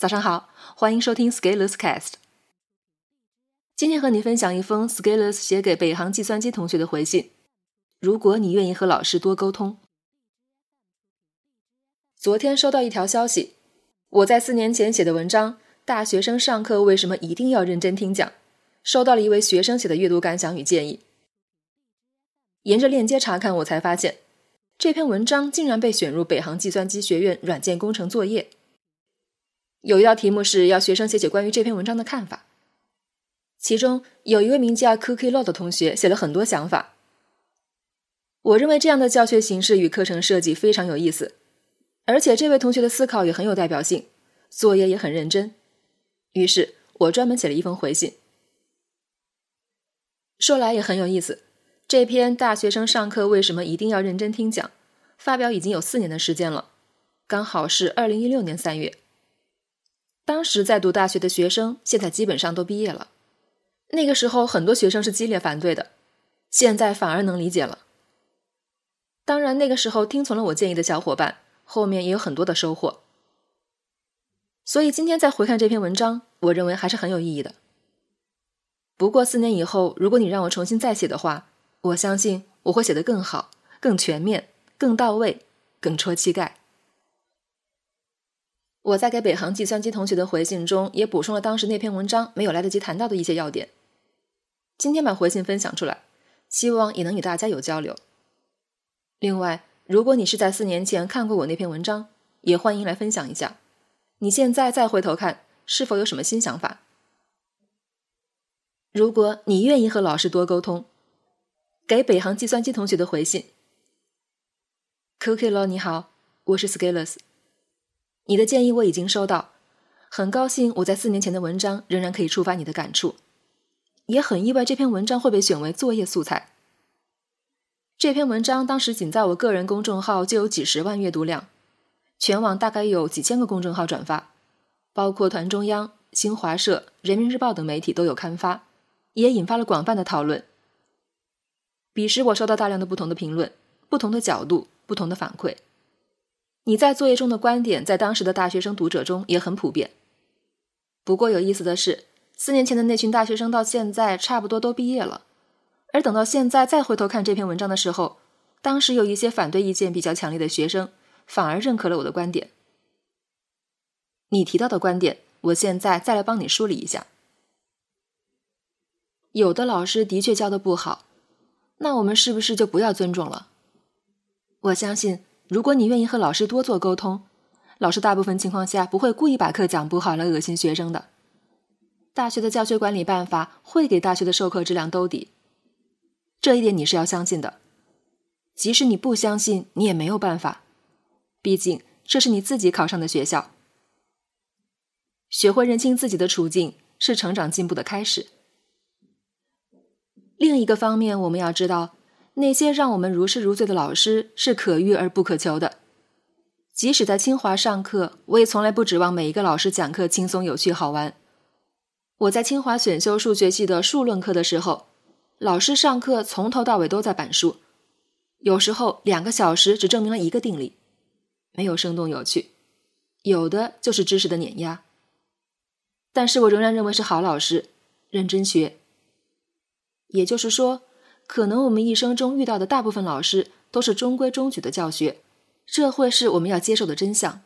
早上好，欢迎收听 Scalers Cast。今天和你分享一封 Scalers 写给北航计算机同学的回信。如果你愿意和老师多沟通，昨天收到一条消息，我在四年前写的文章《大学生上课为什么一定要认真听讲》，收到了一位学生写的阅读感想与建议。沿着链接查看，我才发现这篇文章竟然被选入北航计算机学院软件工程作业。有一道题目是要学生写写关于这篇文章的看法，其中有一位名叫 Cookie Law 的同学写了很多想法。我认为这样的教学形式与课程设计非常有意思，而且这位同学的思考也很有代表性，作业也很认真。于是我专门写了一封回信。说来也很有意思，这篇大学生上课为什么一定要认真听讲，发表已经有四年的时间了，刚好是二零一六年三月。当时在读大学的学生，现在基本上都毕业了。那个时候，很多学生是激烈反对的，现在反而能理解了。当然，那个时候听从了我建议的小伙伴，后面也有很多的收获。所以今天再回看这篇文章，我认为还是很有意义的。不过四年以后，如果你让我重新再写的话，我相信我会写得更好、更全面、更到位、更戳膝盖。我在给北航计算机同学的回信中，也补充了当时那篇文章没有来得及谈到的一些要点。今天把回信分享出来，希望也能与大家有交流。另外，如果你是在四年前看过我那篇文章，也欢迎来分享一下。你现在再回头看，是否有什么新想法？如果你愿意和老师多沟通，给北航计算机同学的回信。Cookie 你好，我是 Scalers。你的建议我已经收到，很高兴我在四年前的文章仍然可以触发你的感触，也很意外这篇文章会被选为作业素材。这篇文章当时仅在我个人公众号就有几十万阅读量，全网大概有几千个公众号转发，包括团中央、新华社、人民日报等媒体都有刊发，也引发了广泛的讨论。彼时我收到大量的不同的评论、不同的角度、不同的反馈。你在作业中的观点，在当时的大学生读者中也很普遍。不过有意思的是，四年前的那群大学生到现在差不多都毕业了，而等到现在再回头看这篇文章的时候，当时有一些反对意见比较强烈的学生，反而认可了我的观点。你提到的观点，我现在再来帮你梳理一下。有的老师的确教的不好，那我们是不是就不要尊重了？我相信。如果你愿意和老师多做沟通，老师大部分情况下不会故意把课讲不好来恶心学生的。大学的教学管理办法会给大学的授课质量兜底，这一点你是要相信的。即使你不相信，你也没有办法，毕竟这是你自己考上的学校。学会认清自己的处境是成长进步的开始。另一个方面，我们要知道。那些让我们如痴如醉的老师是可遇而不可求的。即使在清华上课，我也从来不指望每一个老师讲课轻松有趣好玩。我在清华选修数学系的数论课的时候，老师上课从头到尾都在板书，有时候两个小时只证明了一个定理，没有生动有趣，有的就是知识的碾压。但是我仍然认为是好老师，认真学。也就是说。可能我们一生中遇到的大部分老师都是中规中矩的教学，这会是我们要接受的真相。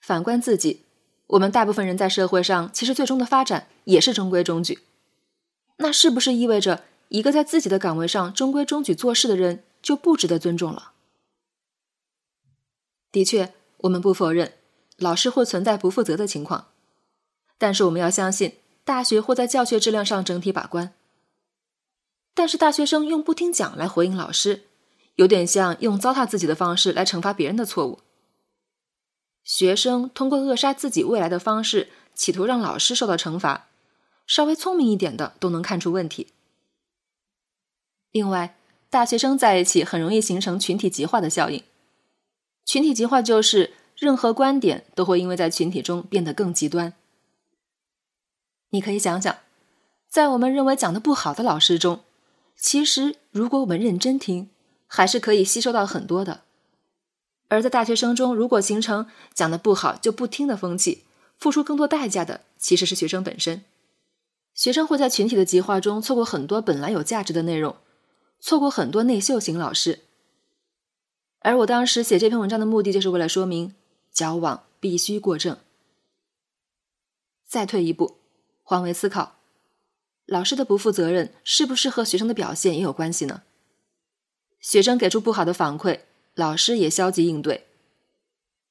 反观自己，我们大部分人在社会上其实最终的发展也是中规中矩。那是不是意味着一个在自己的岗位上中规中矩做事的人就不值得尊重了？的确，我们不否认老师会存在不负责的情况，但是我们要相信大学会在教学质量上整体把关。但是大学生用不听讲来回应老师，有点像用糟蹋自己的方式来惩罚别人的错误。学生通过扼杀自己未来的方式，企图让老师受到惩罚，稍微聪明一点的都能看出问题。另外，大学生在一起很容易形成群体极化的效应。群体极化就是任何观点都会因为在群体中变得更极端。你可以想想，在我们认为讲的不好的老师中。其实，如果我们认真听，还是可以吸收到很多的。而在大学生中，如果形成讲的不好就不听的风气，付出更多代价的其实是学生本身。学生会在群体的极化中错过很多本来有价值的内容，错过很多内秀型老师。而我当时写这篇文章的目的，就是为了说明交往必须过正。再退一步，换位思考，老师的不负责任是不是和学生的表现也有关系呢？学生给出不好的反馈。老师也消极应对，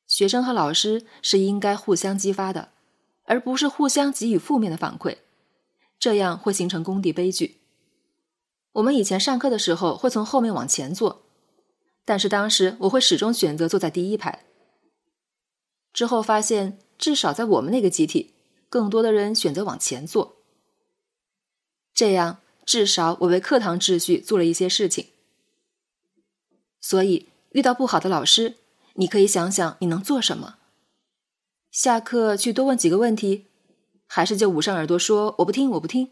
学生和老师是应该互相激发的，而不是互相给予负面的反馈，这样会形成工地悲剧。我们以前上课的时候会从后面往前坐，但是当时我会始终选择坐在第一排。之后发现，至少在我们那个集体，更多的人选择往前坐，这样至少我为课堂秩序做了一些事情。所以。遇到不好的老师，你可以想想你能做什么。下课去多问几个问题，还是就捂上耳朵说我不听我不听。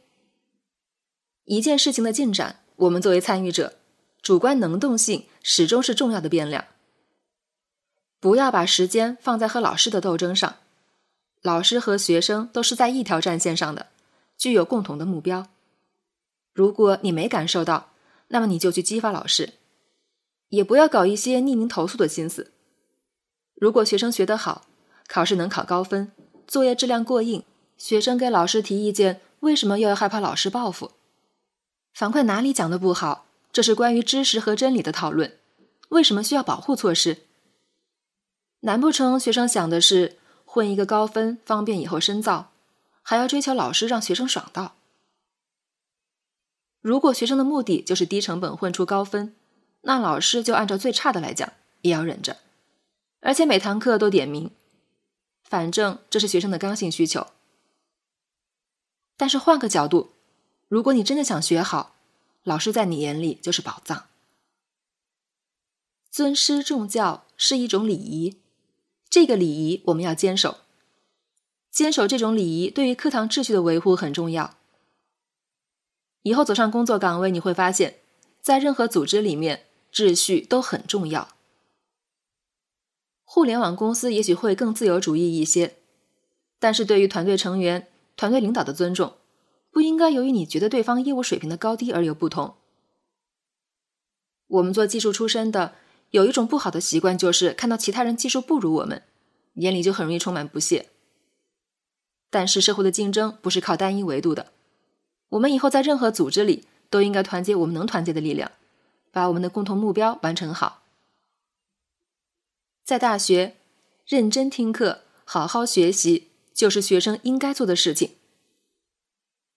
一件事情的进展，我们作为参与者，主观能动性始终是重要的变量。不要把时间放在和老师的斗争上，老师和学生都是在一条战线上的，具有共同的目标。如果你没感受到，那么你就去激发老师。也不要搞一些匿名投诉的心思。如果学生学得好，考试能考高分，作业质量过硬，学生给老师提意见，为什么又要害怕老师报复？反馈哪里讲的不好？这是关于知识和真理的讨论。为什么需要保护措施？难不成学生想的是混一个高分，方便以后深造，还要追求老师让学生爽到？如果学生的目的就是低成本混出高分，那老师就按照最差的来讲，也要忍着，而且每堂课都点名，反正这是学生的刚性需求。但是换个角度，如果你真的想学好，老师在你眼里就是宝藏。尊师重教是一种礼仪，这个礼仪我们要坚守。坚守这种礼仪，对于课堂秩序的维护很重要。以后走上工作岗位，你会发现，在任何组织里面。秩序都很重要。互联网公司也许会更自由主义一些，但是对于团队成员、团队领导的尊重，不应该由于你觉得对方业务水平的高低而有不同。我们做技术出身的，有一种不好的习惯，就是看到其他人技术不如我们，眼里就很容易充满不屑。但是社会的竞争不是靠单一维度的，我们以后在任何组织里都应该团结我们能团结的力量。把我们的共同目标完成好。在大学，认真听课、好好学习，就是学生应该做的事情。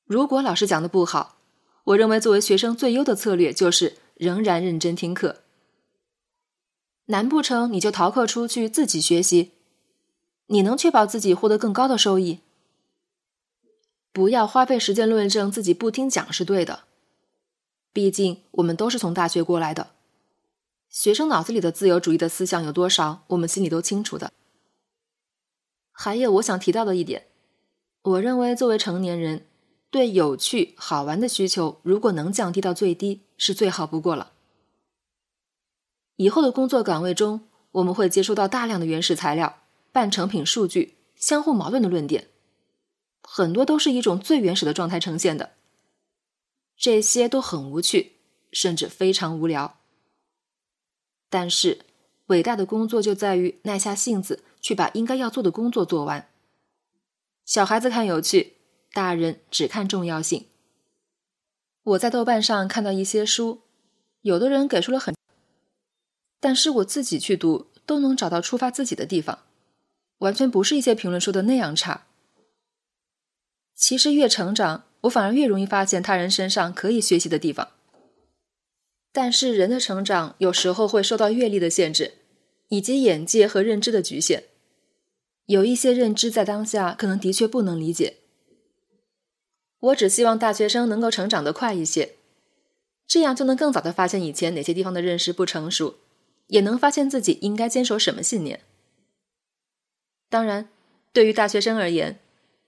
如果老师讲的不好，我认为作为学生最优的策略就是仍然认真听课。难不成你就逃课出去自己学习？你能确保自己获得更高的收益？不要花费时间论证自己不听讲是对的。毕竟我们都是从大学过来的，学生脑子里的自由主义的思想有多少，我们心里都清楚的。还有我想提到的一点，我认为作为成年人，对有趣好玩的需求，如果能降低到最低，是最好不过了。以后的工作岗位中，我们会接触到大量的原始材料、半成品数据、相互矛盾的论点，很多都是一种最原始的状态呈现的。这些都很无趣，甚至非常无聊。但是，伟大的工作就在于耐下性子去把应该要做的工作做完。小孩子看有趣，大人只看重要性。我在豆瓣上看到一些书，有的人给出了很，但是我自己去读都能找到触发自己的地方，完全不是一些评论说的那样差。其实越成长。我反而越容易发现他人身上可以学习的地方。但是人的成长有时候会受到阅历的限制，以及眼界和认知的局限。有一些认知在当下可能的确不能理解。我只希望大学生能够成长得快一些，这样就能更早的发现以前哪些地方的认识不成熟，也能发现自己应该坚守什么信念。当然，对于大学生而言，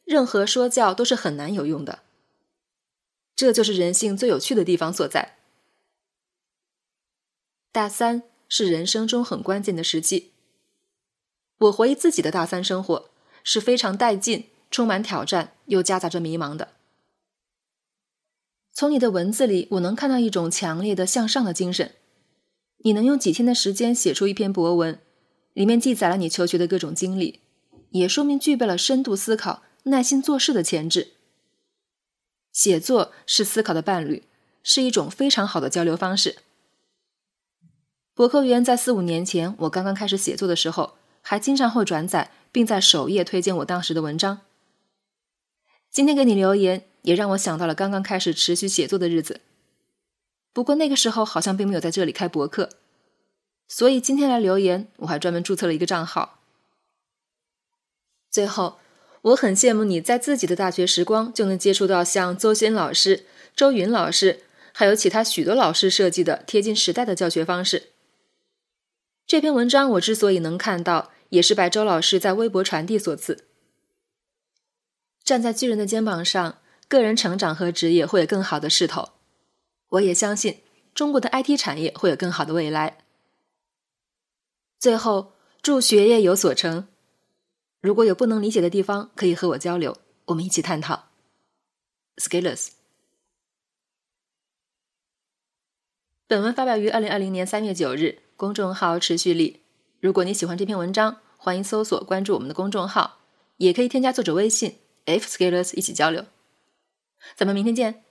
任何说教都是很难有用的。这就是人性最有趣的地方所在。大三是人生中很关键的时期，我怀疑自己的大三生活是非常带劲、充满挑战又夹杂着迷茫的。从你的文字里，我能看到一种强烈的向上的精神。你能用几天的时间写出一篇博文，里面记载了你求学的各种经历，也说明具备了深度思考、耐心做事的潜质。写作是思考的伴侣，是一种非常好的交流方式。博客园在四五年前我刚刚开始写作的时候，还经常会转载，并在首页推荐我当时的文章。今天给你留言。也让我想到了刚刚开始持续写作的日子，不过那个时候好像并没有在这里开博客，所以今天来留言，我还专门注册了一个账号。最后，我很羡慕你在自己的大学时光就能接触到像邹鑫老师、周云老师，还有其他许多老师设计的贴近时代的教学方式。这篇文章我之所以能看到，也是拜周老师在微博传递所赐。站在巨人的肩膀上。个人成长和职业会有更好的势头，我也相信中国的 IT 产业会有更好的未来。最后，祝学业有所成。如果有不能理解的地方，可以和我交流，我们一起探讨。Skillers。本文发表于二零二零年三月九日，公众号持续力。如果你喜欢这篇文章，欢迎搜索关注我们的公众号，也可以添加作者微信 f scalers 一起交流。咱们明天见。